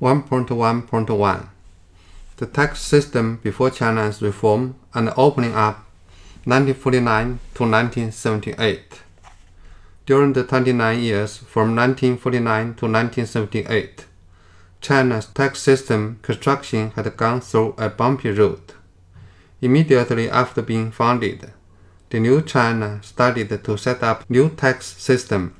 1.1.1 The tax system before China's reform and opening up 1949 to 1978. During the 29 years from 1949 to 1978, China's tax system construction had gone through a bumpy road. Immediately after being founded, the new China started to set up new tax system.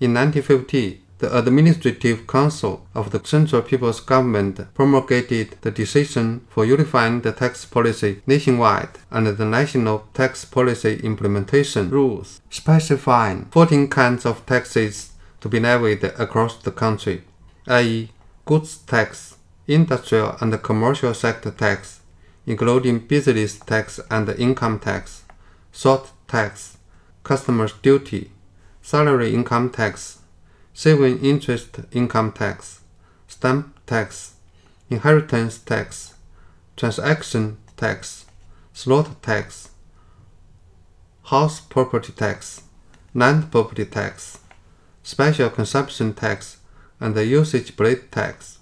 In 1950, the Administrative Council of the Central People's Government promulgated the decision for unifying the tax policy nationwide and the national tax policy implementation rules, specifying 14 kinds of taxes to be levied across the country, i.e., goods tax, industrial and commercial sector tax, including business tax and income tax, salt tax, customs duty, salary income tax, saving interest income tax, stamp tax, inheritance tax, transaction tax, slaughter tax, house property tax, land property tax, special consumption tax, and the usage plate tax.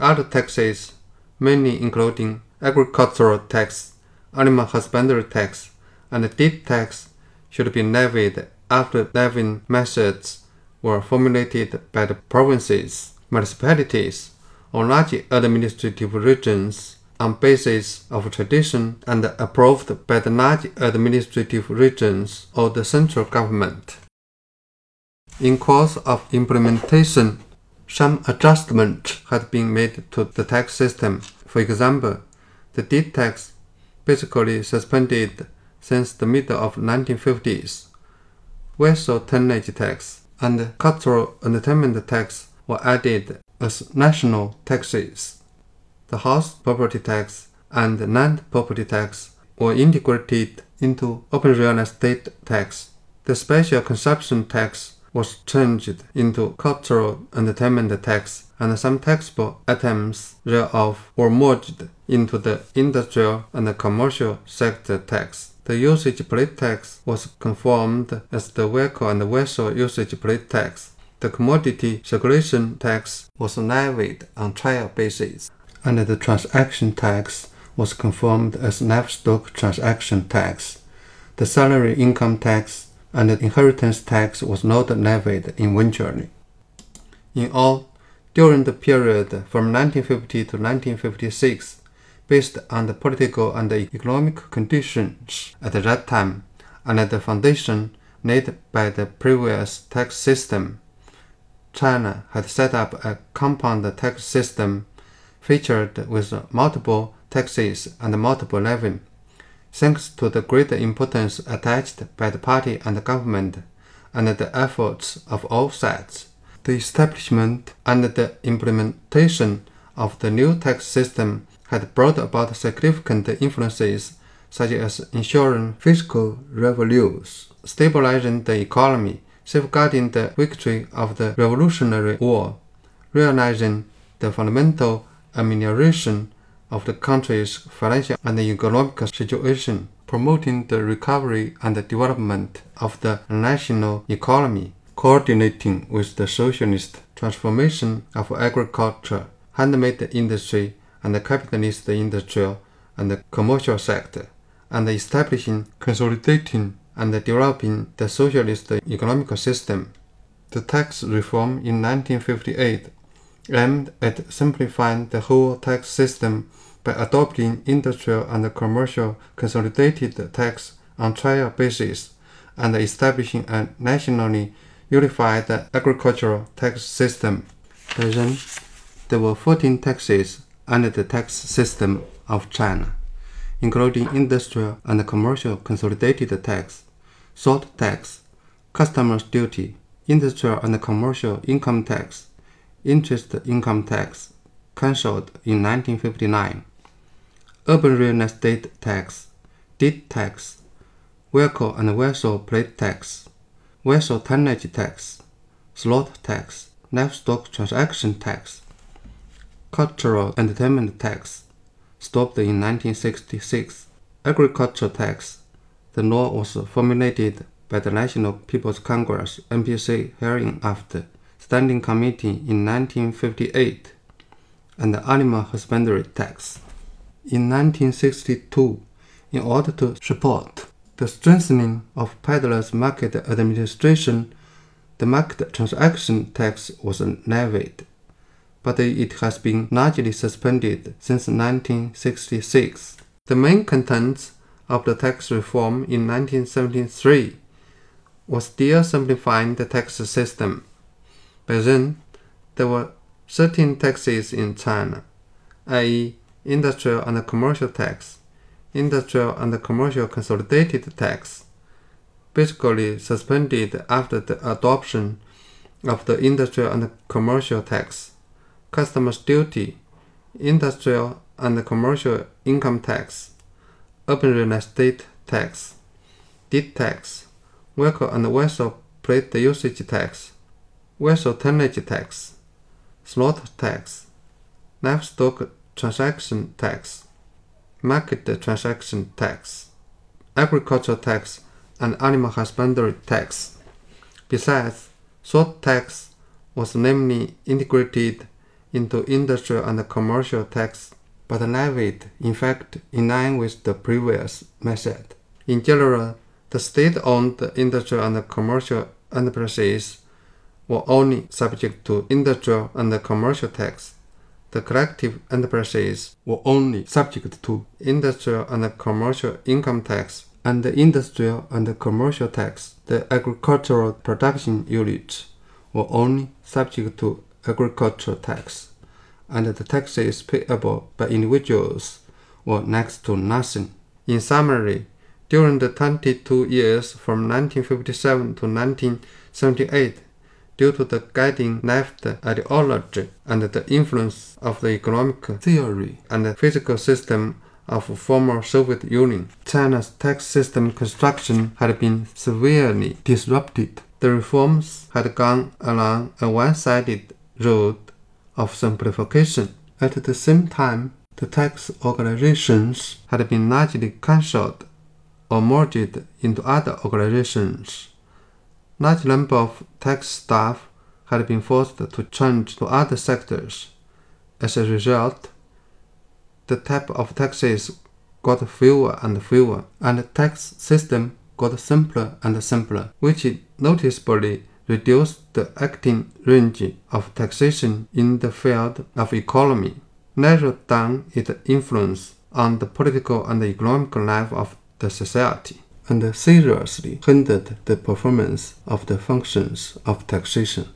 Other taxes, mainly including agricultural tax, animal husbandry tax, and deed tax, should be levied after levying methods were formulated by the provinces, municipalities, or large administrative regions on basis of tradition and approved by the large administrative regions or the central government. In course of implementation, some adjustment had been made to the tax system. For example, the deed tax basically suspended since the middle of 1950s. Vessel tonnage tax and cultural entertainment tax were added as national taxes. The house property tax and land property tax were integrated into urban real estate tax. The special consumption tax was changed into cultural entertainment tax and some taxable items thereof were merged into the industrial and commercial sector tax. The usage plate tax was confirmed as the vehicle and vessel usage plate tax. The commodity circulation tax was levied on trial basis, and the transaction tax was confirmed as livestock transaction tax. The salary income tax and the inheritance tax was not levied eventually. In all, during the period from 1950 to 1956, based on the political and economic conditions at that time and at the foundation laid by the previous tax system. China had set up a compound tax system featured with multiple taxes and multiple levy. Thanks to the great importance attached by the party and the government and the efforts of all sides, the establishment and the implementation of the new tax system had brought about significant influences such as ensuring fiscal revenues, stabilizing the economy, safeguarding the victory of the Revolutionary War, realizing the fundamental amelioration of the country's financial and economic situation, promoting the recovery and the development of the national economy, coordinating with the socialist transformation of agriculture, handmade industry, and the capitalist industrial and commercial sector, and establishing, consolidating, and developing the socialist economic system. The tax reform in 1958 aimed at simplifying the whole tax system by adopting industrial and commercial consolidated tax on trial basis and establishing a nationally unified agricultural tax system. Then, there were 14 taxes under the tax system of China, including industrial and commercial consolidated tax, salt tax, customs duty, industrial and commercial income tax, interest income tax, cancelled in 1959, urban real estate tax, deed tax, vehicle and vessel plate tax, vessel tonnage tax, slaughter tax, livestock transaction tax, cultural entertainment tax, stopped in 1966. Agriculture tax. The law was formulated by the National People's Congress (NPC) hearing after Standing Committee in 1958. and the animal husbandry tax. In 1962, in order to support the strengthening of peddlers' market administration, the market transaction tax was levied, but it has been largely suspended since 1966. The main contents of the tax reform in 1973 was still simplifying the tax system. By then, there were 13 taxes in China, i.e., industrial and commercial tax, industrial and commercial consolidated tax, basically suspended after the adoption of the industrial and commercial tax, customs duty, industrial and commercial income tax, urban real estate tax, deed tax, vehicle and vessel plate usage tax, vessel tonnage tax, slaughter tax, livestock transaction tax, market transaction tax, agricultural tax, and animal husbandry tax. Besides, salt tax was namely integrated into industrial and commercial tax, but levied in fact in line with the previous method. In general, the state-owned industrial and commercial enterprises were only subject to industrial and commercial tax. The collective enterprises were only subject to industrial and commercial income tax and the industrial and commercial tax. The agricultural production units were only subject to agricultural tax, and the taxes payable by individuals were next to nothing. In summary, during the 22 years from 1957 to 1978, due to the guiding left ideology and the influence of the economic theory and the fiscal system of former Soviet Union, China's tax system construction had been severely disrupted. The reforms had gone along a one-sided road of simplification. At the same time, the tax organizations had been largely cancelled or merged into other organizations. Large number of tax staff had been forced to change to other sectors. As a result, the type of taxes got fewer and fewer, and the tax system got simpler and simpler, which noticeably reduced the acting range of taxation in the field of economy, narrowed down its influence on the political and economic life of the society and seriously hindered the performance of the functions of taxation.